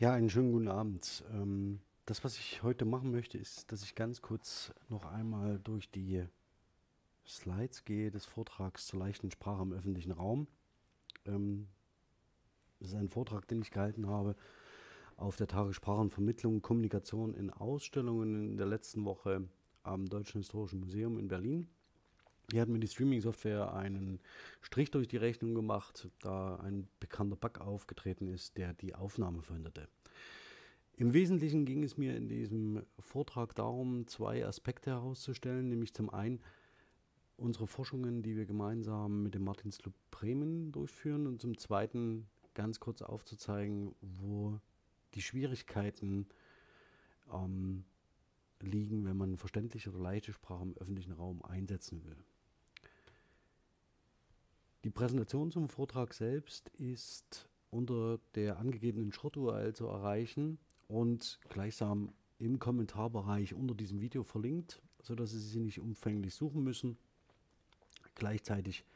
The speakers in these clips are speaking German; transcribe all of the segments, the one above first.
Ja, einen schönen guten Abend. Ähm, das, was ich heute machen möchte, ist, dass ich ganz kurz noch einmal durch die Slides gehe des Vortrags zur leichten Sprache im öffentlichen Raum. Ähm, das ist ein Vortrag, den ich gehalten habe auf der Tage Sprachenvermittlung und Kommunikation in Ausstellungen in der letzten Woche am Deutschen Historischen Museum in Berlin. Hier hat mir die Streaming-Software einen Strich durch die Rechnung gemacht, da ein bekannter Bug aufgetreten ist, der die Aufnahme verhinderte. Im Wesentlichen ging es mir in diesem Vortrag darum, zwei Aspekte herauszustellen, nämlich zum einen unsere Forschungen, die wir gemeinsam mit dem Martinsclub Bremen durchführen und zum zweiten ganz kurz aufzuzeigen, wo die Schwierigkeiten ähm, liegen, wenn man verständliche oder leichte Sprache im öffentlichen Raum einsetzen will. Die Präsentation zum Vortrag selbst ist unter der angegebenen Short-URL zu erreichen und gleichsam im Kommentarbereich unter diesem Video verlinkt, sodass Sie sie nicht umfänglich suchen müssen. Gleichzeitig,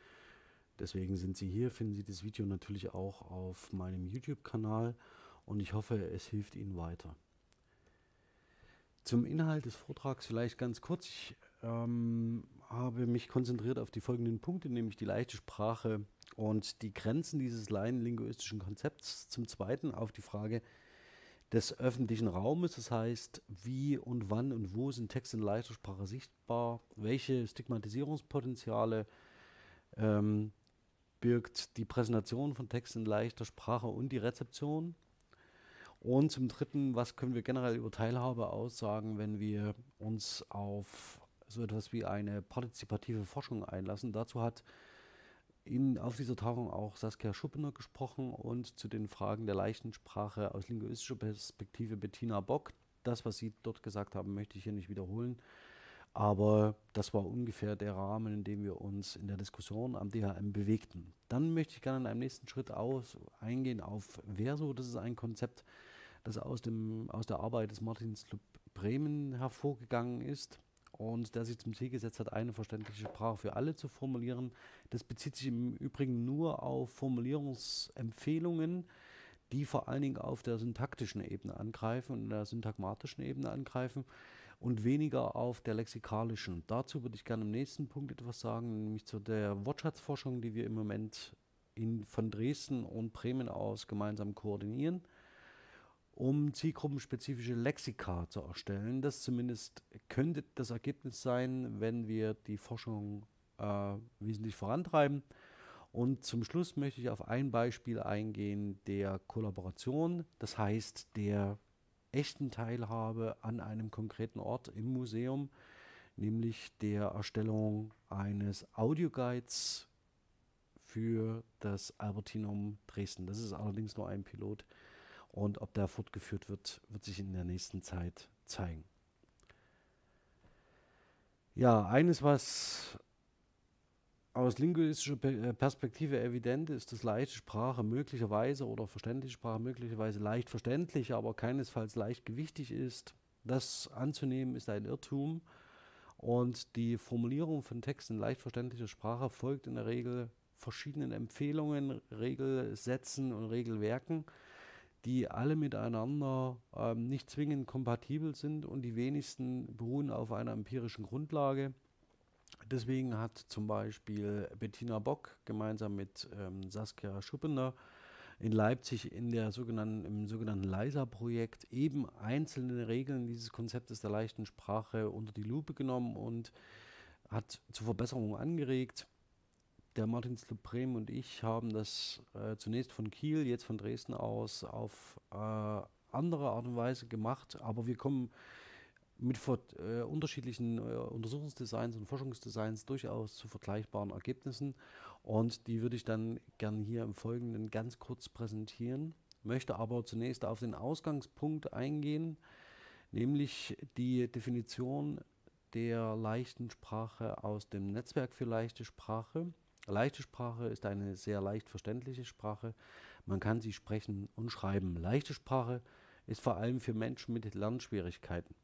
deswegen sind Sie hier, finden Sie das Video natürlich auch auf meinem YouTube-Kanal und ich hoffe, es hilft Ihnen weiter. Zum Inhalt des Vortrags vielleicht ganz kurz. Ich ähm, habe mich konzentriert auf die folgenden Punkte, nämlich die leichte Sprache und die Grenzen dieses laienlinguistischen Konzepts. Zum Zweiten auf die Frage des öffentlichen Raumes, das heißt, wie und wann und wo sind Texte in leichter Sprache sichtbar, welche Stigmatisierungspotenziale ähm, birgt die Präsentation von Texten in leichter Sprache und die Rezeption. Und zum Dritten, was können wir generell über Teilhabe aussagen, wenn wir uns auf so etwas wie eine partizipative Forschung einlassen. Dazu hat in, auf dieser Tagung auch Saskia Schuppener gesprochen und zu den Fragen der leichten Sprache aus linguistischer Perspektive Bettina Bock. Das, was Sie dort gesagt haben, möchte ich hier nicht wiederholen. Aber das war ungefähr der Rahmen, in dem wir uns in der Diskussion am DHM bewegten. Dann möchte ich gerne in einem nächsten Schritt aus, eingehen auf Verso. Das ist ein Konzept, das aus, dem, aus der Arbeit des Martins Club Bremen hervorgegangen ist und der sich zum Ziel gesetzt hat, eine verständliche Sprache für alle zu formulieren. Das bezieht sich im Übrigen nur auf Formulierungsempfehlungen, die vor allen Dingen auf der syntaktischen Ebene angreifen und der syntagmatischen Ebene angreifen und weniger auf der lexikalischen. Dazu würde ich gerne im nächsten Punkt etwas sagen, nämlich zu der Wortschatzforschung, die wir im Moment in, von Dresden und Bremen aus gemeinsam koordinieren um zielgruppenspezifische Lexika zu erstellen. Das zumindest könnte das Ergebnis sein, wenn wir die Forschung äh, wesentlich vorantreiben. Und zum Schluss möchte ich auf ein Beispiel eingehen der Kollaboration, das heißt der echten Teilhabe an einem konkreten Ort im Museum, nämlich der Erstellung eines Audioguides für das Albertinum Dresden. Das ist allerdings nur ein Pilot und ob der fortgeführt wird, wird sich in der nächsten Zeit zeigen. Ja, eines, was aus linguistischer äh, Perspektive evident ist, dass leichte Sprache möglicherweise oder verständliche Sprache möglicherweise leicht verständlich, aber keinesfalls leicht gewichtig ist. Das anzunehmen ist ein Irrtum. Und die Formulierung von Texten in leicht verständlicher Sprache folgt in der Regel verschiedenen Empfehlungen, Regelsätzen und Regelwerken die alle miteinander ähm, nicht zwingend kompatibel sind und die wenigsten beruhen auf einer empirischen Grundlage. Deswegen hat zum Beispiel Bettina Bock gemeinsam mit ähm, Saskia Schuppener in Leipzig in der sogenannten, im sogenannten LISA-Projekt eben einzelne Regeln dieses Konzeptes der leichten Sprache unter die Lupe genommen und hat zu Verbesserungen angeregt der Martin Bremen und ich haben das äh, zunächst von Kiel, jetzt von Dresden aus auf äh, andere Art und Weise gemacht, aber wir kommen mit äh, unterschiedlichen äh, Untersuchungsdesigns und Forschungsdesigns durchaus zu vergleichbaren Ergebnissen. Und die würde ich dann gerne hier im Folgenden ganz kurz präsentieren, möchte aber zunächst auf den Ausgangspunkt eingehen, nämlich die Definition der leichten Sprache aus dem Netzwerk für leichte Sprache. Leichte Sprache ist eine sehr leicht verständliche Sprache. Man kann sie sprechen und schreiben. Leichte Sprache ist vor allem für Menschen mit Lernschwierigkeiten,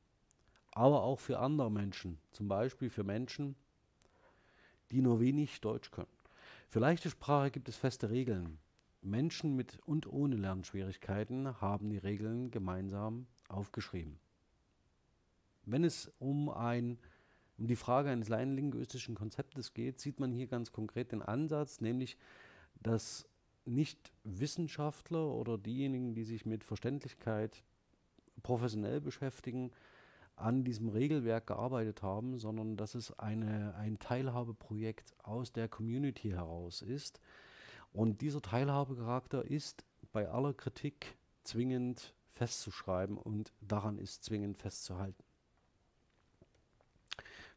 aber auch für andere Menschen, zum Beispiel für Menschen, die nur wenig Deutsch können. Für leichte Sprache gibt es feste Regeln. Menschen mit und ohne Lernschwierigkeiten haben die Regeln gemeinsam aufgeschrieben. Wenn es um, ein, um die Frage eines laienlinguistischen Konzeptes geht, sieht man hier ganz konkret den Ansatz, nämlich dass nicht Wissenschaftler oder diejenigen, die sich mit Verständlichkeit professionell beschäftigen, an diesem Regelwerk gearbeitet haben, sondern dass es eine, ein Teilhabeprojekt aus der Community heraus ist. Und dieser Teilhabecharakter ist bei aller Kritik zwingend festzuschreiben und daran ist zwingend festzuhalten.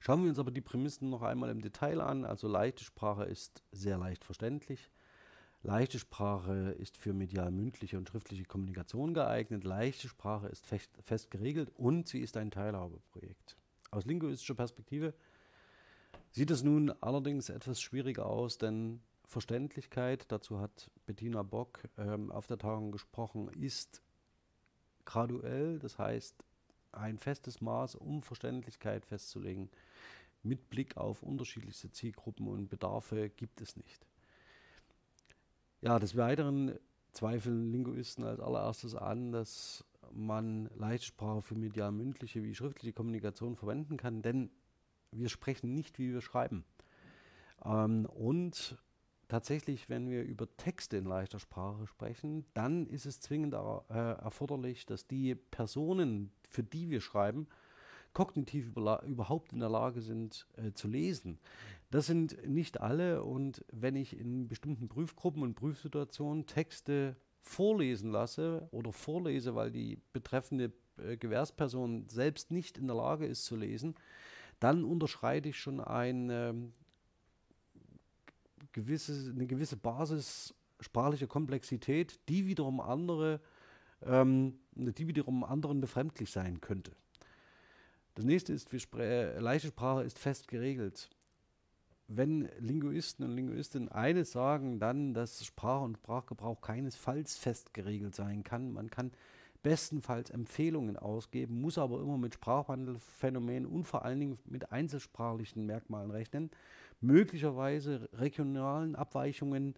Schauen wir uns aber die Prämissen noch einmal im Detail an. Also leichte Sprache ist sehr leicht verständlich. Leichte Sprache ist für medial mündliche und schriftliche Kommunikation geeignet. Leichte Sprache ist fest, fest geregelt und sie ist ein Teilhabeprojekt. Aus linguistischer Perspektive sieht es nun allerdings etwas schwieriger aus, denn Verständlichkeit, dazu hat Bettina Bock ähm, auf der Tagung gesprochen, ist graduell, das heißt ein festes Maß, um Verständlichkeit festzulegen, mit Blick auf unterschiedlichste Zielgruppen und Bedarfe gibt es nicht. Ja, des Weiteren zweifeln Linguisten als allererstes an, dass man Leitsprache für medial-mündliche wie schriftliche Kommunikation verwenden kann, denn wir sprechen nicht, wie wir schreiben. Ähm, und tatsächlich, wenn wir über Texte in leichter Sprache sprechen, dann ist es zwingend er, äh, erforderlich, dass die Personen, für die wir schreiben, kognitiv überhaupt in der Lage sind äh, zu lesen. Das sind nicht alle und wenn ich in bestimmten Prüfgruppen und Prüfsituationen Texte vorlesen lasse oder vorlese, weil die betreffende äh, Gewährsperson selbst nicht in der Lage ist zu lesen, dann unterschreite ich schon eine, ähm, gewisse, eine gewisse Basis sprachlicher Komplexität, die wiederum andere, ähm, die wiederum anderen befremdlich sein könnte. Das nächste ist, leichte Sprache ist fest geregelt wenn Linguisten und Linguistinnen eines sagen, dann, dass Sprache und Sprachgebrauch keinesfalls fest geregelt sein kann. Man kann bestenfalls Empfehlungen ausgeben, muss aber immer mit Sprachwandelphänomenen und vor allen Dingen mit einzelsprachlichen Merkmalen rechnen, möglicherweise regionalen Abweichungen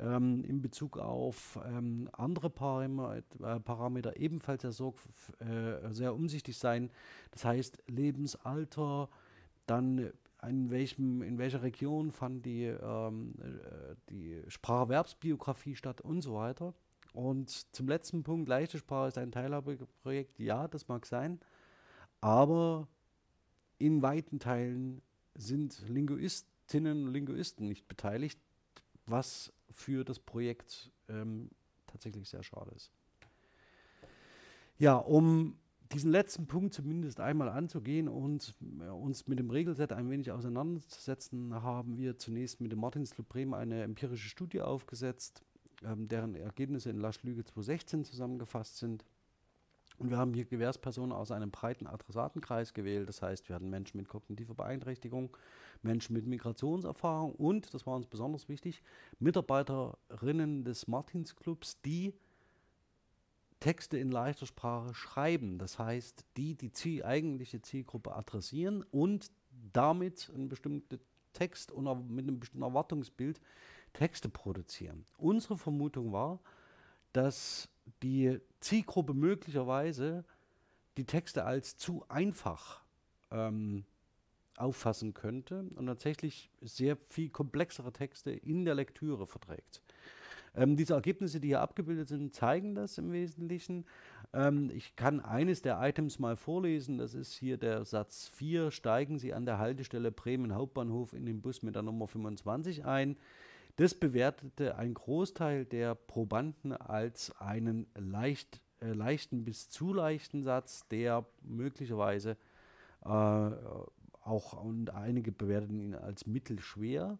ähm, in Bezug auf ähm, andere Parameter, äh, Parameter ebenfalls sehr, sorg, äh, sehr umsichtig sein. Das heißt Lebensalter, dann in, welchem, in welcher Region fand die, ähm, äh, die Spracherwerbsbiografie statt und so weiter. Und zum letzten Punkt, leichte Sprache ist ein Teilhabeprojekt. Ja, das mag sein, aber in weiten Teilen sind Linguistinnen und Linguisten nicht beteiligt, was für das Projekt ähm, tatsächlich sehr schade ist. Ja, um diesen letzten Punkt zumindest einmal anzugehen und uns mit dem Regelset ein wenig auseinanderzusetzen, haben wir zunächst mit dem Martins Club Bremen eine empirische Studie aufgesetzt, ähm, deren Ergebnisse in Lasch Lüge 2016 zusammengefasst sind. Und wir haben hier Gewährspersonen aus einem breiten Adressatenkreis gewählt. Das heißt, wir hatten Menschen mit kognitiver Beeinträchtigung, Menschen mit Migrationserfahrung und, das war uns besonders wichtig, Mitarbeiterinnen des Martins Clubs, die Texte in leichter Sprache schreiben. Das heißt, die die Ziel, eigentliche Zielgruppe adressieren und damit einen bestimmten Text und mit einem bestimmten Erwartungsbild Texte produzieren. Unsere Vermutung war, dass die Zielgruppe möglicherweise die Texte als zu einfach ähm, auffassen könnte und tatsächlich sehr viel komplexere Texte in der Lektüre verträgt. Ähm, diese Ergebnisse, die hier abgebildet sind, zeigen das im Wesentlichen. Ähm, ich kann eines der Items mal vorlesen. Das ist hier der Satz 4. Steigen Sie an der Haltestelle Bremen Hauptbahnhof in den Bus mit der Nummer 25 ein. Das bewertete ein Großteil der Probanden als einen leicht, äh, leichten bis zu leichten Satz, der möglicherweise äh, auch und einige bewerteten ihn als mittelschwer.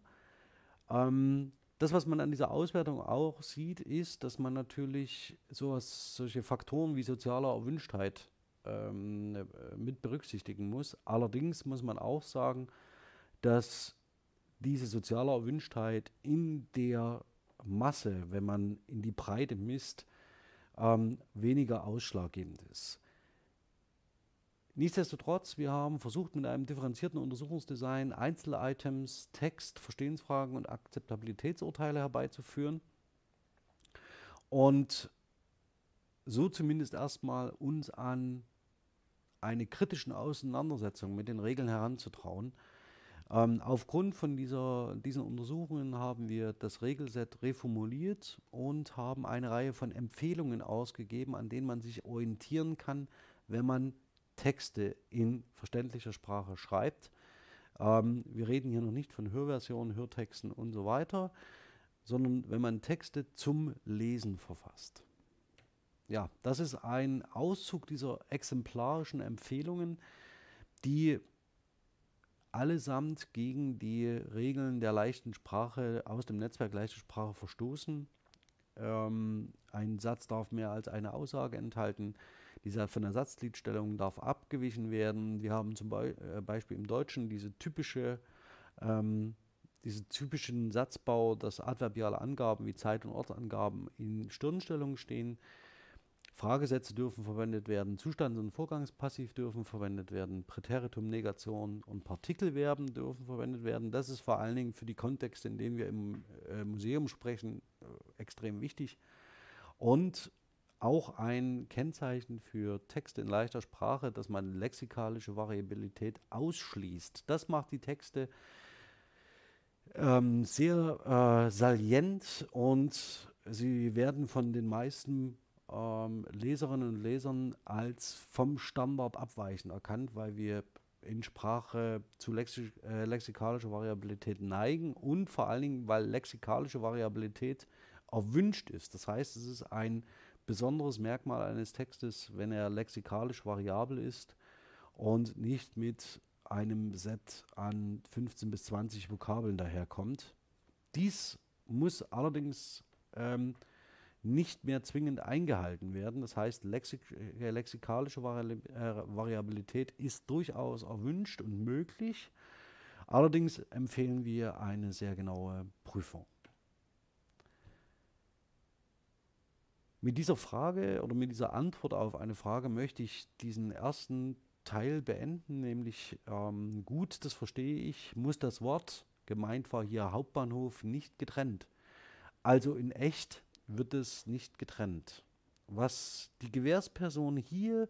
Ähm, das, was man an dieser Auswertung auch sieht, ist, dass man natürlich sowas, solche Faktoren wie soziale Erwünschtheit ähm, äh, mit berücksichtigen muss. Allerdings muss man auch sagen, dass diese soziale Erwünschtheit in der Masse, wenn man in die Breite misst, ähm, weniger ausschlaggebend ist. Nichtsdestotrotz, wir haben versucht, mit einem differenzierten Untersuchungsdesign Einzel-Items, Text, Verstehensfragen und Akzeptabilitätsurteile herbeizuführen. und so zumindest erstmal uns an eine kritische Auseinandersetzung mit den Regeln heranzutrauen. Ähm, aufgrund von dieser, diesen Untersuchungen haben wir das Regelset reformuliert und haben eine Reihe von Empfehlungen ausgegeben, an denen man sich orientieren kann, wenn man Texte in verständlicher Sprache schreibt. Ähm, wir reden hier noch nicht von Hörversionen, Hörtexten und so weiter, sondern wenn man Texte zum Lesen verfasst. Ja, das ist ein Auszug dieser exemplarischen Empfehlungen, die allesamt gegen die Regeln der leichten Sprache aus dem Netzwerk leichte Sprache verstoßen. Ähm, ein Satz darf mehr als eine Aussage enthalten. Dieser von der Satzgliedstellung darf abgewichen werden. Wir haben zum Be äh, Beispiel im Deutschen diese typische, ähm, diese typischen Satzbau, dass adverbiale Angaben wie Zeit- und Ortsangaben in Stirnstellung stehen. Fragesätze dürfen verwendet werden, Zustands- und Vorgangspassiv dürfen verwendet werden, Präteritum, Negation und Partikelverben dürfen verwendet werden. Das ist vor allen Dingen für die Kontexte, in denen wir im äh, Museum sprechen, äh, extrem wichtig. Und auch ein Kennzeichen für Texte in leichter Sprache, dass man lexikalische Variabilität ausschließt. Das macht die Texte ähm, sehr äh, salient und sie werden von den meisten ähm, Leserinnen und Lesern als vom Standard abweichend erkannt, weil wir in Sprache zu lexi äh, lexikalischer Variabilität neigen und vor allen Dingen, weil lexikalische Variabilität erwünscht ist. Das heißt, es ist ein besonderes Merkmal eines Textes, wenn er lexikalisch variabel ist und nicht mit einem Set an 15 bis 20 Vokabeln daherkommt. Dies muss allerdings ähm, nicht mehr zwingend eingehalten werden. Das heißt, lexik äh, lexikalische Vari äh, Variabilität ist durchaus erwünscht und möglich. Allerdings empfehlen wir eine sehr genaue Prüfung. Mit dieser Frage oder mit dieser Antwort auf eine Frage möchte ich diesen ersten Teil beenden, nämlich ähm, gut, das verstehe ich, muss das Wort, gemeint war hier Hauptbahnhof, nicht getrennt. Also in echt wird es nicht getrennt. Was die Gewährsperson hier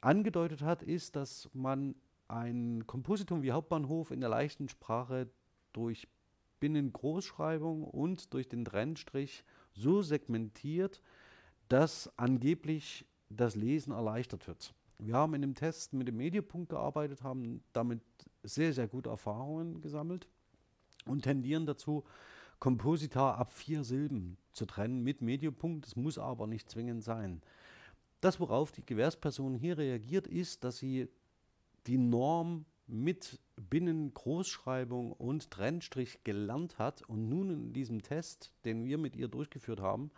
angedeutet hat, ist, dass man ein Kompositum wie Hauptbahnhof in der leichten Sprache durch Binnengroßschreibung und durch den Trennstrich so segmentiert, dass angeblich das Lesen erleichtert wird. Wir haben in dem Test mit dem Medienpunkt gearbeitet, haben damit sehr, sehr gute Erfahrungen gesammelt und tendieren dazu, Komposita ab vier Silben zu trennen mit Mediopunkt. Das muss aber nicht zwingend sein. Das, worauf die Gewährsperson hier reagiert, ist, dass sie die Norm mit Binnengroßschreibung und Trennstrich gelernt hat und nun in diesem Test, den wir mit ihr durchgeführt haben,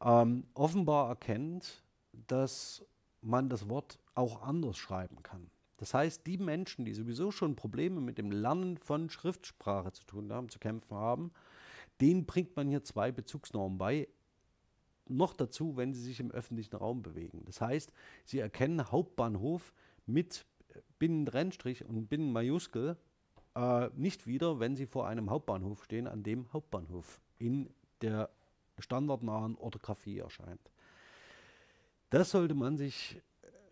ähm, offenbar erkennt, dass man das Wort auch anders schreiben kann. Das heißt, die Menschen, die sowieso schon Probleme mit dem Lernen von Schriftsprache zu tun haben, zu kämpfen haben, denen bringt man hier zwei Bezugsnormen bei. Noch dazu, wenn sie sich im öffentlichen Raum bewegen. Das heißt, sie erkennen Hauptbahnhof mit Binnentrennstrich und Binnenmajuskel äh, nicht wieder, wenn sie vor einem Hauptbahnhof stehen, an dem Hauptbahnhof in der standardnahen Orthographie erscheint. Das sollte man sich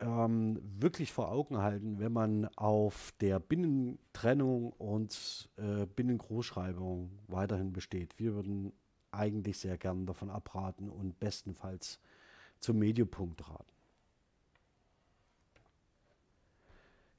ähm, wirklich vor Augen halten, wenn man auf der Binnentrennung und äh, Binnengroßschreibung weiterhin besteht. Wir würden eigentlich sehr gern davon abraten und bestenfalls zum Mediopunkt raten.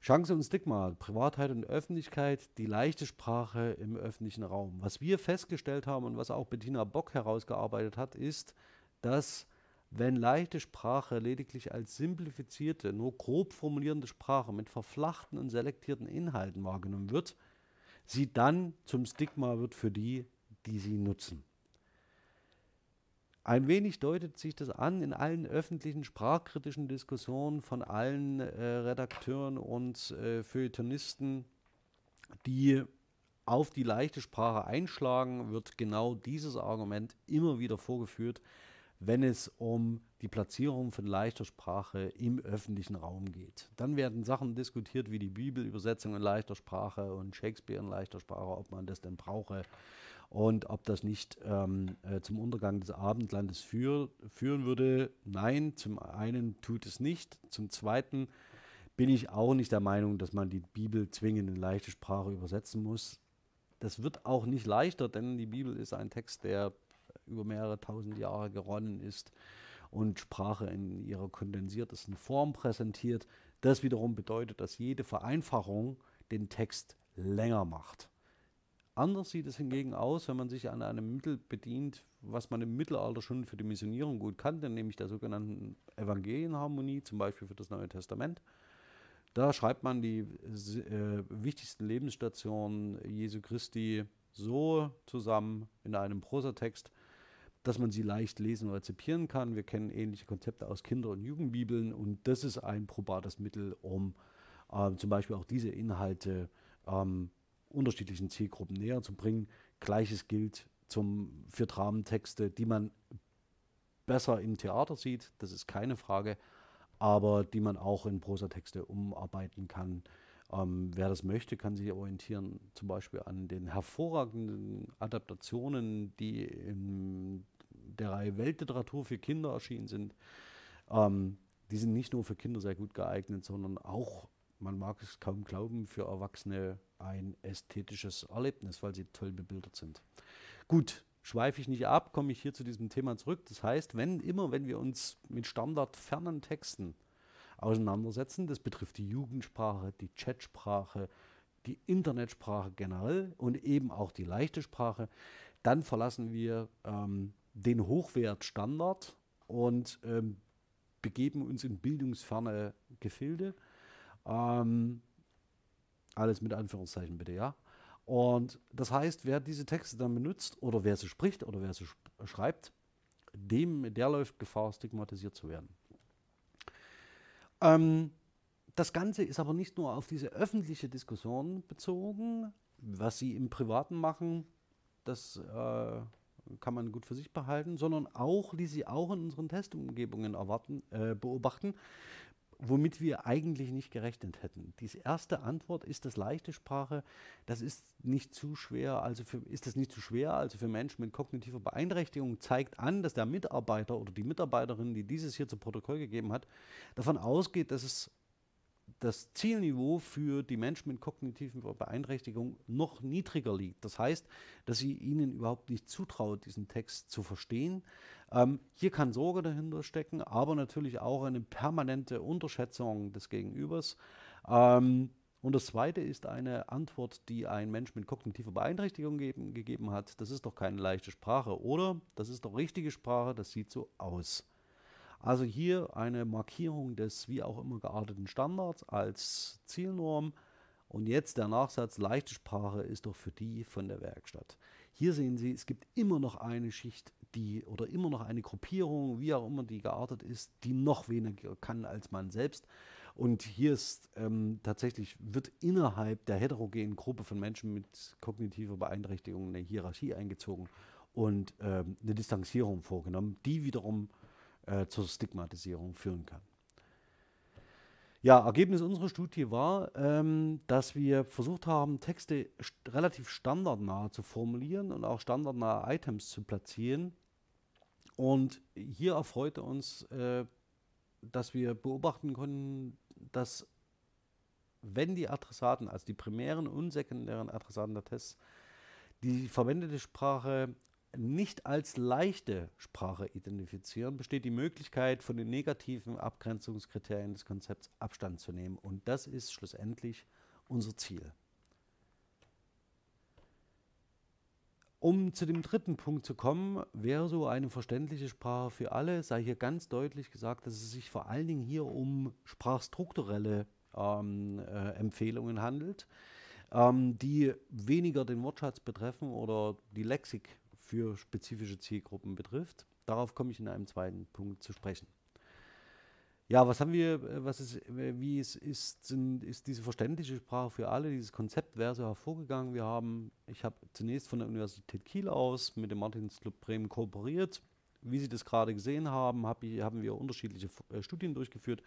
Chance und Stigma, Privatheit und Öffentlichkeit, die leichte Sprache im öffentlichen Raum. Was wir festgestellt haben und was auch Bettina Bock herausgearbeitet hat, ist, dass wenn leichte Sprache lediglich als simplifizierte, nur grob formulierende Sprache mit verflachten und selektierten Inhalten wahrgenommen wird, sie dann zum Stigma wird für die, die sie nutzen. Ein wenig deutet sich das an in allen öffentlichen sprachkritischen Diskussionen von allen äh, Redakteuren und äh, Feuilletonisten, die auf die leichte Sprache einschlagen, wird genau dieses Argument immer wieder vorgeführt, wenn es um die Platzierung von leichter Sprache im öffentlichen Raum geht. Dann werden Sachen diskutiert wie die Bibelübersetzung in leichter Sprache und Shakespeare in leichter Sprache, ob man das denn brauche und ob das nicht ähm, äh, zum Untergang des Abendlandes für, führen würde. Nein, zum einen tut es nicht. Zum zweiten bin ich auch nicht der Meinung, dass man die Bibel zwingend in leichte Sprache übersetzen muss. Das wird auch nicht leichter, denn die Bibel ist ein Text, der über mehrere tausend Jahre geronnen ist und Sprache in ihrer kondensiertesten Form präsentiert. Das wiederum bedeutet, dass jede Vereinfachung den Text länger macht. Anders sieht es hingegen aus, wenn man sich an einem Mittel bedient, was man im Mittelalter schon für die Missionierung gut kannte, nämlich der sogenannten Evangelienharmonie, zum Beispiel für das Neue Testament. Da schreibt man die äh, wichtigsten Lebensstationen Jesu Christi so zusammen in einem Prosatext, dass man sie leicht lesen und rezipieren kann. Wir kennen ähnliche Konzepte aus Kinder- und Jugendbibeln und das ist ein probates Mittel, um äh, zum Beispiel auch diese Inhalte ähm, unterschiedlichen Zielgruppen näher zu bringen. Gleiches gilt zum, für Dramentexte, die man besser im Theater sieht, das ist keine Frage, aber die man auch in Prosatexte umarbeiten kann. Ähm, wer das möchte, kann sich orientieren, zum Beispiel an den hervorragenden Adaptationen, die in der Reihe Weltliteratur für Kinder erschienen sind. Ähm, die sind nicht nur für Kinder sehr gut geeignet, sondern auch, man mag es kaum glauben, für Erwachsene ein ästhetisches Erlebnis, weil sie toll bebildert sind. Gut, schweife ich nicht ab, komme ich hier zu diesem Thema zurück. Das heißt, wenn immer, wenn wir uns mit standardfernen Texten auseinandersetzen, das betrifft die Jugendsprache, die Chatsprache, die Internetsprache generell und eben auch die leichte Sprache, dann verlassen wir ähm, den Hochwertstandard und ähm, begeben uns in bildungsferne Gefilde. Ähm, alles mit Anführungszeichen bitte, ja. Und das heißt, wer diese Texte dann benutzt oder wer sie spricht oder wer sie sch schreibt, dem, der läuft Gefahr, stigmatisiert zu werden. Ähm, das Ganze ist aber nicht nur auf diese öffentliche Diskussion bezogen, was sie im Privaten machen, das äh, kann man gut für sich behalten, sondern auch, die sie auch in unseren Testumgebungen erwarten, äh, beobachten, womit wir eigentlich nicht gerechnet hätten. Die erste Antwort ist das leichte Sprache. Das ist nicht zu schwer, also für, ist das nicht zu schwer, also für Menschen mit kognitiver Beeinträchtigung zeigt an, dass der Mitarbeiter oder die Mitarbeiterin, die dieses hier zu Protokoll gegeben hat, davon ausgeht, dass es das Zielniveau für die Menschen mit kognitiven Beeinträchtigungen noch niedriger liegt. Das heißt, dass sie ihnen überhaupt nicht zutraut, diesen Text zu verstehen. Ähm, hier kann Sorge dahinter stecken, aber natürlich auch eine permanente Unterschätzung des Gegenübers. Ähm, und das Zweite ist eine Antwort, die ein Mensch mit kognitiver Beeinträchtigung geben, gegeben hat. Das ist doch keine leichte Sprache, oder? Das ist doch richtige Sprache, das sieht so aus. Also hier eine Markierung des wie auch immer gearteten Standards als Zielnorm. Und jetzt der Nachsatz, leichte Sprache ist doch für die von der Werkstatt. Hier sehen Sie, es gibt immer noch eine Schicht, die oder immer noch eine Gruppierung, wie auch immer die geartet ist, die noch weniger kann als man selbst. Und hier ist ähm, tatsächlich, wird innerhalb der heterogenen Gruppe von Menschen mit kognitiver Beeinträchtigung eine Hierarchie eingezogen und ähm, eine Distanzierung vorgenommen, die wiederum äh, zur Stigmatisierung führen kann. Ja, Ergebnis unserer Studie war, ähm, dass wir versucht haben, Texte st relativ standardnah zu formulieren und auch standardnahe Items zu platzieren. Und hier erfreute uns, äh, dass wir beobachten konnten, dass wenn die Adressaten, also die primären und sekundären Adressaten der Tests, die verwendete Sprache nicht als leichte Sprache identifizieren, besteht die Möglichkeit, von den negativen Abgrenzungskriterien des Konzepts Abstand zu nehmen. Und das ist schlussendlich unser Ziel. Um zu dem dritten Punkt zu kommen, wäre so eine verständliche Sprache für alle, sei hier ganz deutlich gesagt, dass es sich vor allen Dingen hier um sprachstrukturelle ähm, äh, Empfehlungen handelt, ähm, die weniger den Wortschatz betreffen oder die Lexik für spezifische Zielgruppen betrifft. Darauf komme ich in einem zweiten Punkt zu sprechen. Ja, was haben wir, äh, was ist, äh, wie es ist, sind, ist diese verständliche Sprache für alle, dieses Konzept wäre so hervorgegangen. Wir haben, ich habe zunächst von der Universität Kiel aus mit dem Martinsclub Bremen kooperiert Wie Sie das gerade gesehen haben, hab ich, haben wir unterschiedliche äh, Studien durchgeführt,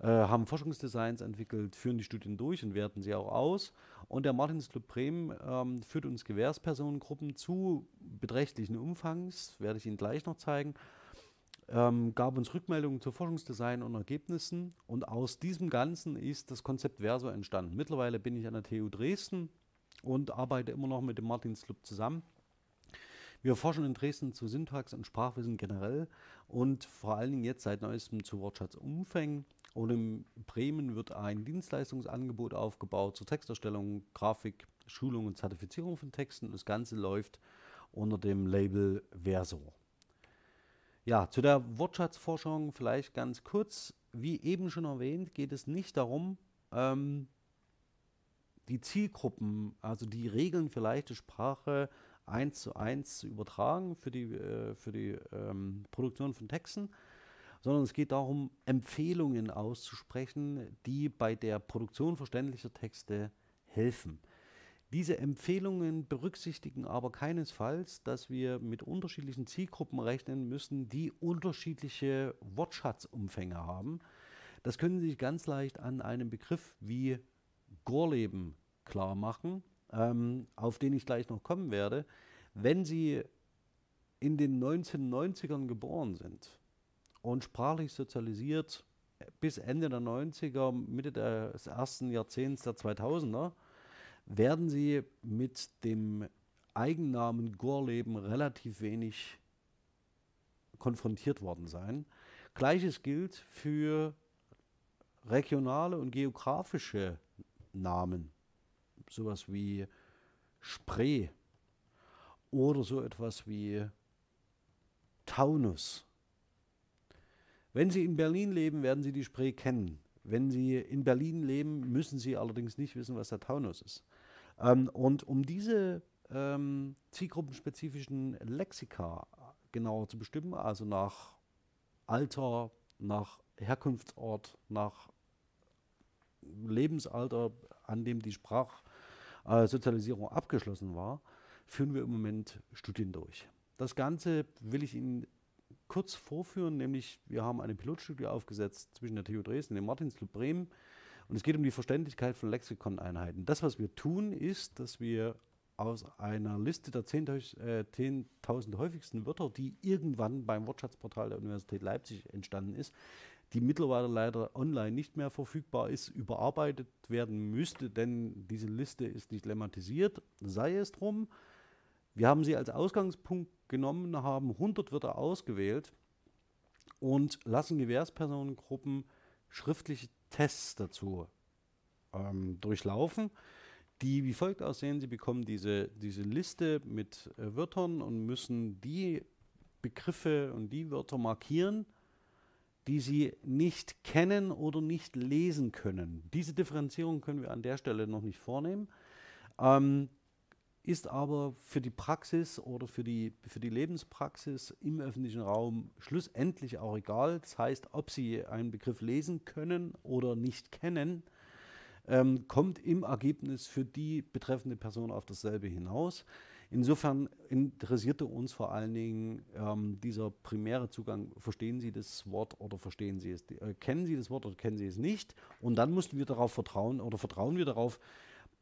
äh, haben Forschungsdesigns entwickelt, führen die Studien durch und werten sie auch aus. Und der Martins Club Bremen ähm, führt uns Gewährspersonengruppen zu beträchtlichen Umfangs, werde ich Ihnen gleich noch zeigen ähm, gab uns Rückmeldungen zu Forschungsdesign und Ergebnissen und aus diesem Ganzen ist das Konzept Verso entstanden. Mittlerweile bin ich an der TU Dresden und arbeite immer noch mit dem Martins Club zusammen. Wir forschen in Dresden zu Syntax und Sprachwissen generell und vor allen Dingen jetzt seit neuestem zu Wortschatzumfängen. Und in Bremen wird ein Dienstleistungsangebot aufgebaut zur Texterstellung, Grafik, Schulung und Zertifizierung von Texten. Das Ganze läuft unter dem Label Verso. Ja, zu der Wortschatzforschung vielleicht ganz kurz. Wie eben schon erwähnt, geht es nicht darum, ähm, die Zielgruppen, also die Regeln für leichte Sprache eins zu eins zu übertragen für die, äh, für die ähm, Produktion von Texten, sondern es geht darum, Empfehlungen auszusprechen, die bei der Produktion verständlicher Texte helfen. Diese Empfehlungen berücksichtigen aber keinesfalls, dass wir mit unterschiedlichen Zielgruppen rechnen müssen, die unterschiedliche Wortschatzumfänge haben. Das können Sie sich ganz leicht an einem Begriff wie Gorleben klar machen, ähm, auf den ich gleich noch kommen werde. Wenn Sie in den 1990ern geboren sind und sprachlich sozialisiert bis Ende der 90er, Mitte des ersten Jahrzehnts der 2000er, werden sie mit dem Eigennamen Gorleben relativ wenig konfrontiert worden sein. Gleiches gilt für regionale und geografische Namen, sowas wie Spree oder so etwas wie Taunus. Wenn Sie in Berlin leben, werden Sie die Spree kennen. Wenn Sie in Berlin leben, müssen Sie allerdings nicht wissen, was der Taunus ist. Ähm, und um diese ähm, zielgruppenspezifischen Lexika genauer zu bestimmen, also nach Alter, nach Herkunftsort, nach Lebensalter, an dem die Sprachsozialisierung äh, abgeschlossen war, führen wir im Moment Studien durch. Das Ganze will ich Ihnen kurz vorführen, nämlich wir haben eine Pilotstudie aufgesetzt zwischen der TU Dresden und dem Martinsclub Bremen und es geht um die Verständlichkeit von Lexikoneinheiten. Das, was wir tun, ist, dass wir aus einer Liste der 10.000 äh, 10 häufigsten Wörter, die irgendwann beim Wortschatzportal der Universität Leipzig entstanden ist, die mittlerweile leider online nicht mehr verfügbar ist, überarbeitet werden müsste, denn diese Liste ist nicht lemmatisiert, sei es drum. Wir haben sie als Ausgangspunkt genommen, haben 100 Wörter ausgewählt und lassen Gewährspersonengruppen schriftliche Tests dazu ähm, durchlaufen, die wie folgt aussehen. Sie bekommen diese, diese Liste mit äh, Wörtern und müssen die Begriffe und die Wörter markieren, die sie nicht kennen oder nicht lesen können. Diese Differenzierung können wir an der Stelle noch nicht vornehmen. Ähm, ist aber für die Praxis oder für die, für die Lebenspraxis im öffentlichen Raum schlussendlich auch egal. Das heißt, ob Sie einen Begriff lesen können oder nicht kennen, ähm, kommt im Ergebnis für die betreffende Person auf dasselbe hinaus. Insofern interessierte uns vor allen Dingen ähm, dieser primäre Zugang, verstehen Sie das Wort oder verstehen Sie es, äh, kennen Sie das Wort oder kennen Sie es nicht? Und dann mussten wir darauf vertrauen oder vertrauen wir darauf,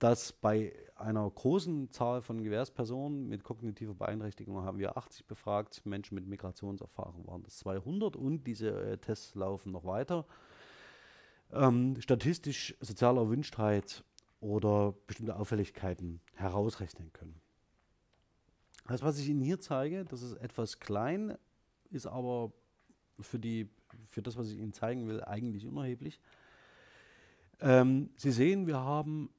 dass bei einer großen Zahl von Gewährspersonen mit kognitiver Beeinträchtigung haben wir 80 befragt, Menschen mit Migrationserfahrung waren das 200 und diese äh, Tests laufen noch weiter. Ähm, statistisch soziale Erwünschtheit oder bestimmte Auffälligkeiten herausrechnen können. Das, was ich Ihnen hier zeige, das ist etwas klein, ist aber für, die, für das, was ich Ihnen zeigen will, eigentlich unerheblich. Ähm, Sie sehen, wir haben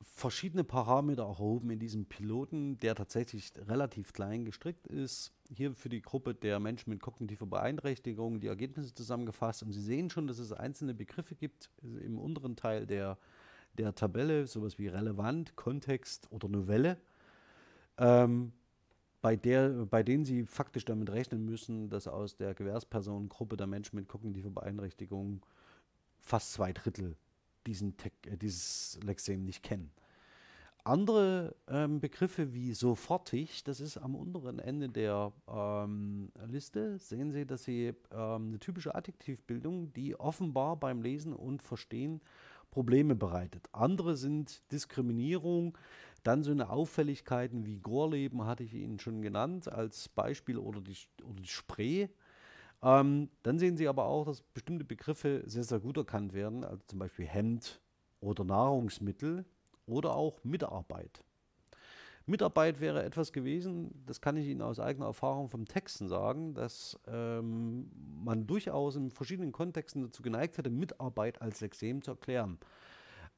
verschiedene Parameter erhoben in diesem Piloten, der tatsächlich relativ klein gestrickt ist. Hier für die Gruppe der Menschen mit kognitiver Beeinträchtigung die Ergebnisse zusammengefasst. Und Sie sehen schon, dass es einzelne Begriffe gibt im unteren Teil der, der Tabelle, sowas wie relevant, Kontext oder Novelle, ähm, bei, der, bei denen Sie faktisch damit rechnen müssen, dass aus der Gewährspersonengruppe der Menschen mit kognitiver Beeinträchtigung fast zwei Drittel diesen Te äh, dieses Lexem nicht kennen. andere ähm, Begriffe wie sofortig, das ist am unteren Ende der ähm, Liste, sehen Sie, dass Sie ähm, eine typische Adjektivbildung, die offenbar beim Lesen und Verstehen Probleme bereitet. Andere sind Diskriminierung, dann so eine Auffälligkeiten wie Gorleben hatte ich Ihnen schon genannt als Beispiel oder die, oder die Spree. Ähm, dann sehen Sie aber auch, dass bestimmte Begriffe sehr, sehr gut erkannt werden, also zum Beispiel Hemd oder Nahrungsmittel oder auch Mitarbeit. Mitarbeit wäre etwas gewesen, das kann ich Ihnen aus eigener Erfahrung vom Texten sagen, dass ähm, man durchaus in verschiedenen Kontexten dazu geneigt hätte, Mitarbeit als Lexem zu erklären.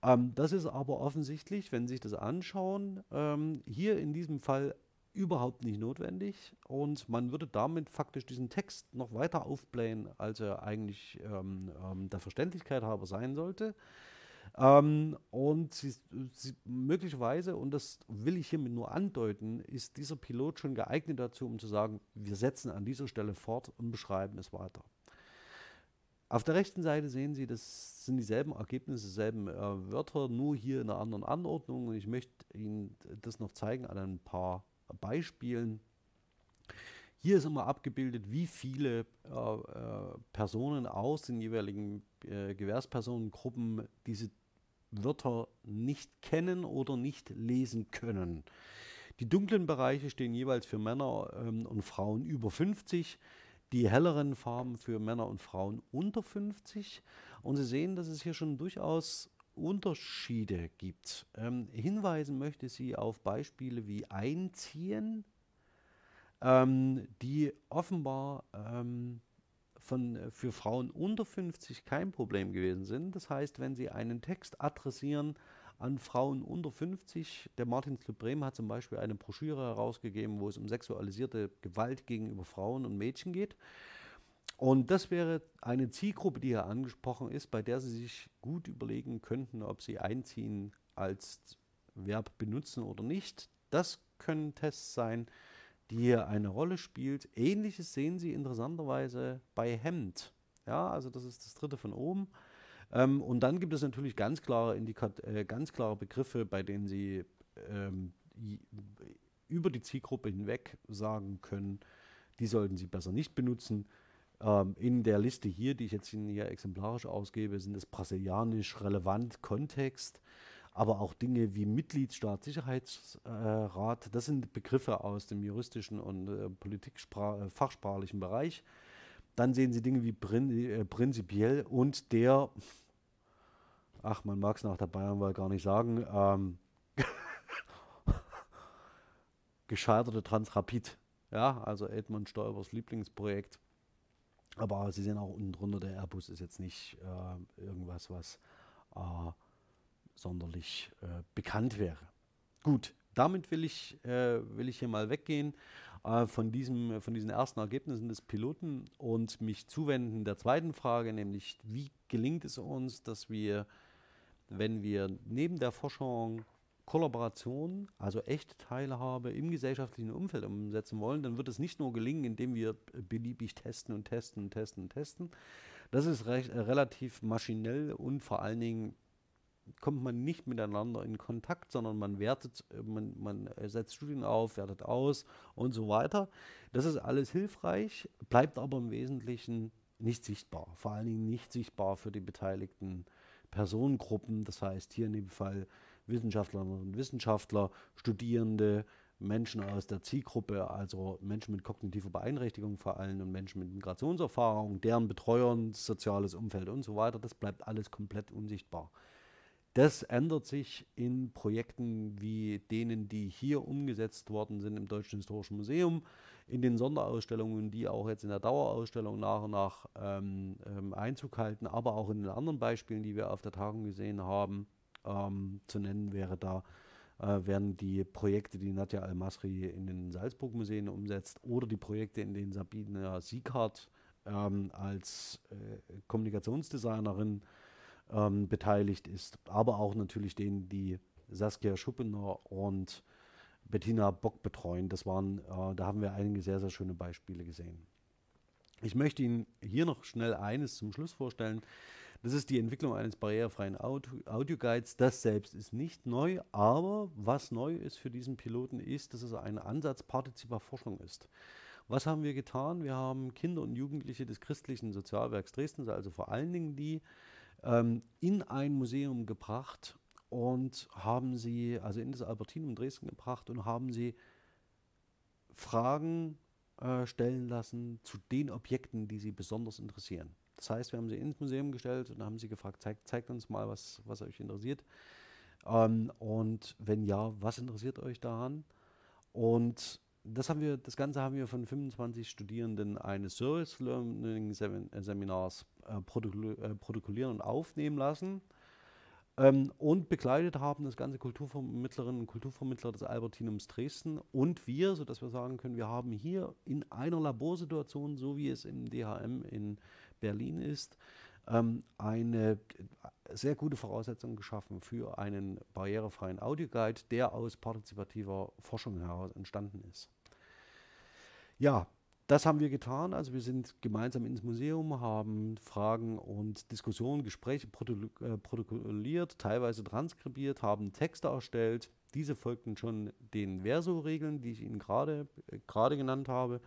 Ähm, das ist aber offensichtlich, wenn Sie sich das anschauen, ähm, hier in diesem Fall überhaupt nicht notwendig und man würde damit faktisch diesen Text noch weiter aufblähen, als er eigentlich ähm, ähm der Verständlichkeit halber sein sollte. Ähm, und sie, sie, möglicherweise, und das will ich hiermit nur andeuten, ist dieser Pilot schon geeignet dazu, um zu sagen, wir setzen an dieser Stelle fort und beschreiben es weiter. Auf der rechten Seite sehen Sie, das sind dieselben Ergebnisse, dieselben äh, Wörter, nur hier in einer anderen Anordnung. Und ich möchte Ihnen das noch zeigen an ein paar Beispielen. Hier ist immer abgebildet, wie viele äh, äh, Personen aus den jeweiligen äh, Gewährspersonengruppen diese Wörter nicht kennen oder nicht lesen können. Die dunklen Bereiche stehen jeweils für Männer ähm, und Frauen über 50, die helleren Farben für Männer und Frauen unter 50. Und Sie sehen, dass es hier schon durchaus Unterschiede gibt. Ähm, hinweisen möchte sie auf Beispiele wie Einziehen, ähm, die offenbar ähm, von, äh, für Frauen unter 50 kein Problem gewesen sind. Das heißt, wenn Sie einen Text adressieren an Frauen unter 50, der Martin Club Bremen hat zum Beispiel eine Broschüre herausgegeben, wo es um sexualisierte Gewalt gegenüber Frauen und Mädchen geht. Und das wäre eine Zielgruppe, die hier angesprochen ist, bei der Sie sich gut überlegen könnten, ob Sie einziehen als Verb benutzen oder nicht. Das können Tests sein, die hier eine Rolle spielt. Ähnliches sehen Sie interessanterweise bei Hemd. Ja, also das ist das dritte von oben. Ähm, und dann gibt es natürlich ganz klare, Indikat äh, ganz klare Begriffe, bei denen Sie ähm, über die Zielgruppe hinweg sagen können, die sollten Sie besser nicht benutzen. Ähm, in der Liste hier, die ich jetzt hier exemplarisch ausgebe, sind es brasilianisch relevant Kontext, aber auch Dinge wie Mitgliedsstaat, Sicherheitsrat. Äh, das sind Begriffe aus dem juristischen und äh, politikfachsprachlichen äh, Bereich. Dann sehen Sie Dinge wie prin äh, prinzipiell und der, ach, man mag es nach der Bayernwahl gar nicht sagen, ähm, gescheiterte Transrapid. Ja, also Edmund Stoibers Lieblingsprojekt aber Sie sehen auch unten drunter, der Airbus ist jetzt nicht äh, irgendwas, was äh, sonderlich äh, bekannt wäre. Gut, damit will ich, äh, will ich hier mal weggehen äh, von, diesem, von diesen ersten Ergebnissen des Piloten und mich zuwenden der zweiten Frage, nämlich wie gelingt es uns, dass wir, wenn wir neben der Forschung Kollaboration, also echte Teilhabe im gesellschaftlichen Umfeld umsetzen wollen, dann wird es nicht nur gelingen, indem wir beliebig testen und testen und testen und testen. Das ist recht, äh, relativ maschinell und vor allen Dingen kommt man nicht miteinander in Kontakt, sondern man wertet, äh, man, man setzt Studien auf, wertet aus und so weiter. Das ist alles hilfreich, bleibt aber im Wesentlichen nicht sichtbar. Vor allen Dingen nicht sichtbar für die beteiligten Personengruppen. Das heißt hier in dem Fall Wissenschaftlerinnen und Wissenschaftler, Studierende, Menschen aus der Zielgruppe, also Menschen mit kognitiver Beeinträchtigung vor allem und Menschen mit Migrationserfahrung, deren Betreuern, soziales Umfeld und so weiter, das bleibt alles komplett unsichtbar. Das ändert sich in Projekten wie denen, die hier umgesetzt worden sind im Deutschen Historischen Museum, in den Sonderausstellungen, die auch jetzt in der Dauerausstellung nach und nach ähm, ähm, Einzug halten, aber auch in den anderen Beispielen, die wir auf der Tagung gesehen haben ähm, zu nennen wäre da, äh, wären die Projekte, die Nadja Al-Masri in den Salzburg-Museen umsetzt oder die Projekte, in denen Sabine Sieghardt ähm, als äh, Kommunikationsdesignerin ähm, beteiligt ist, aber auch natürlich denen, die Saskia Schuppener und Bettina Bock betreuen. Das waren, äh, da haben wir einige sehr, sehr schöne Beispiele gesehen. Ich möchte Ihnen hier noch schnell eines zum Schluss vorstellen. Das ist die Entwicklung eines barrierefreien Audio Audioguides. Das selbst ist nicht neu, aber was neu ist für diesen Piloten ist, dass es ein Ansatz partiziper Forschung ist. Was haben wir getan? Wir haben Kinder und Jugendliche des christlichen Sozialwerks Dresden, also vor allen Dingen die, ähm, in ein Museum gebracht und haben sie, also in das Albertinum Dresden gebracht und haben sie Fragen äh, stellen lassen zu den Objekten, die sie besonders interessieren. Das heißt, wir haben sie ins Museum gestellt und haben sie gefragt, zeigt, zeigt uns mal, was, was euch interessiert. Ähm, und wenn ja, was interessiert euch daran? Und das, haben wir, das Ganze haben wir von 25 Studierenden eines Service Learning äh, Seminars äh, protokollieren und aufnehmen lassen. Ähm, und begleitet haben das ganze Kulturvermittlerinnen und Kulturvermittler des Albertinums Dresden und wir, sodass wir sagen können, wir haben hier in einer Laborsituation, so wie es im DHM in Berlin ist, ähm, eine sehr gute Voraussetzung geschaffen für einen barrierefreien Audioguide, der aus partizipativer Forschung heraus entstanden ist. Ja, das haben wir getan. Also wir sind gemeinsam ins Museum, haben Fragen und Diskussionen, Gespräche äh, protokolliert, teilweise transkribiert, haben Texte erstellt. Diese folgten schon den Verso-Regeln, die ich Ihnen gerade äh, genannt habe,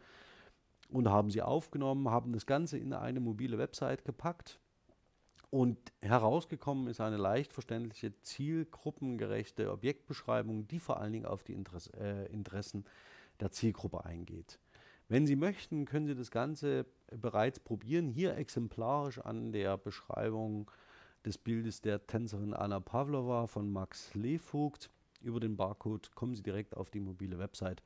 und haben sie aufgenommen, haben das Ganze in eine mobile Website gepackt. Und herausgekommen ist eine leicht verständliche, zielgruppengerechte Objektbeschreibung, die vor allen Dingen auf die Interesse, äh, Interessen der Zielgruppe eingeht. Wenn Sie möchten, können Sie das Ganze bereits probieren. Hier exemplarisch an der Beschreibung des Bildes der Tänzerin Anna Pavlova von Max Levogt. Über den Barcode kommen Sie direkt auf die mobile Website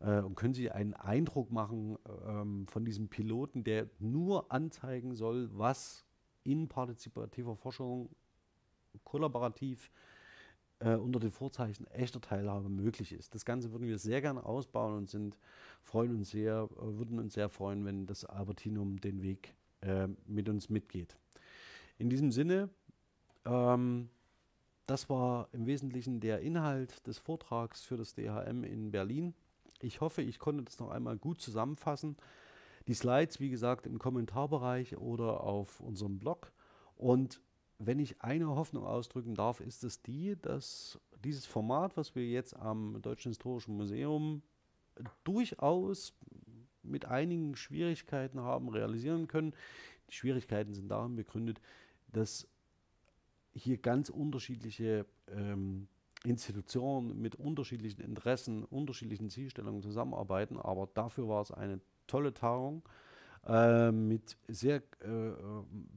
äh, und können Sie einen Eindruck machen ähm, von diesem Piloten, der nur anzeigen soll, was in partizipativer Forschung kollaborativ äh, unter den Vorzeichen echter Teilhabe möglich ist. Das Ganze würden wir sehr gerne ausbauen und sind freuen uns sehr, äh, würden uns sehr freuen, wenn das Albertinum den Weg äh, mit uns mitgeht. In diesem Sinne, ähm, das war im Wesentlichen der Inhalt des Vortrags für das DHM in Berlin. Ich hoffe, ich konnte das noch einmal gut zusammenfassen. Die Slides, wie gesagt, im Kommentarbereich oder auf unserem Blog. Und wenn ich eine Hoffnung ausdrücken darf, ist es die, dass dieses Format, was wir jetzt am Deutschen Historischen Museum durchaus mit einigen Schwierigkeiten haben realisieren können. Die Schwierigkeiten sind darin begründet, dass hier ganz unterschiedliche ähm, Institutionen mit unterschiedlichen Interessen, unterschiedlichen Zielstellungen zusammenarbeiten. Aber dafür war es eine tolle Tagung äh, mit, sehr, äh,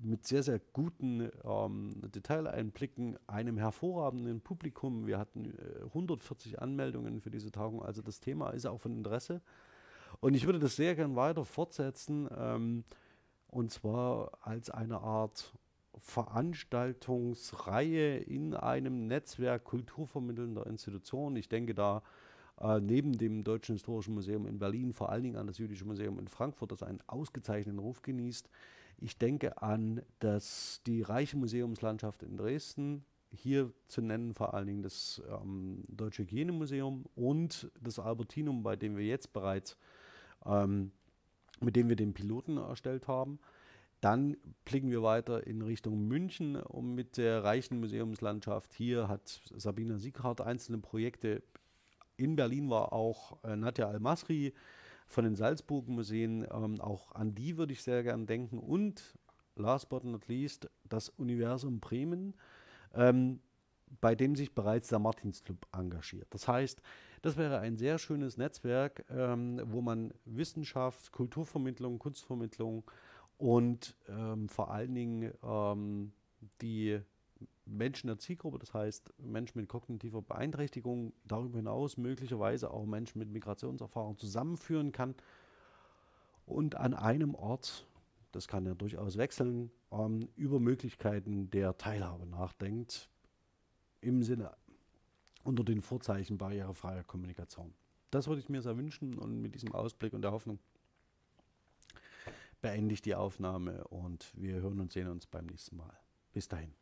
mit sehr, sehr guten ähm, Detaileinblicken, einem hervorragenden Publikum. Wir hatten äh, 140 Anmeldungen für diese Tagung, also das Thema ist auch von Interesse. Und ich würde das sehr gern weiter fortsetzen, ähm, und zwar als eine Art Veranstaltungsreihe in einem Netzwerk kulturvermittelnder Institutionen. Ich denke da äh, neben dem Deutschen Historischen Museum in Berlin vor allen Dingen an das Jüdische Museum in Frankfurt, das einen ausgezeichneten Ruf genießt. Ich denke an das, die reiche Museumslandschaft in Dresden, hier zu nennen vor allen Dingen das ähm, Deutsche Hygienemuseum und das Albertinum, bei dem wir jetzt bereits, ähm, mit dem wir den Piloten erstellt haben. Dann blicken wir weiter in Richtung München um mit der reichen Museumslandschaft. Hier hat Sabina Sieghardt einzelne Projekte in Berlin war auch äh, Nadja Al-Masri von den Salzburg-Museen. Ähm, auch an die würde ich sehr gern denken. Und last but not least das Universum Bremen, ähm, bei dem sich bereits der Martinsclub engagiert. Das heißt, das wäre ein sehr schönes Netzwerk, ähm, wo man Wissenschaft, Kulturvermittlung, Kunstvermittlung und ähm, vor allen Dingen ähm, die Menschen der Zielgruppe, das heißt Menschen mit kognitiver Beeinträchtigung, darüber hinaus möglicherweise auch Menschen mit Migrationserfahrung zusammenführen kann und an einem Ort, das kann ja durchaus wechseln, ähm, über Möglichkeiten der Teilhabe nachdenkt, im Sinne unter den Vorzeichen barrierefreier Kommunikation. Das würde ich mir sehr wünschen und mit diesem Ausblick und der Hoffnung beende ich die Aufnahme und wir hören und sehen uns beim nächsten Mal. Bis dahin.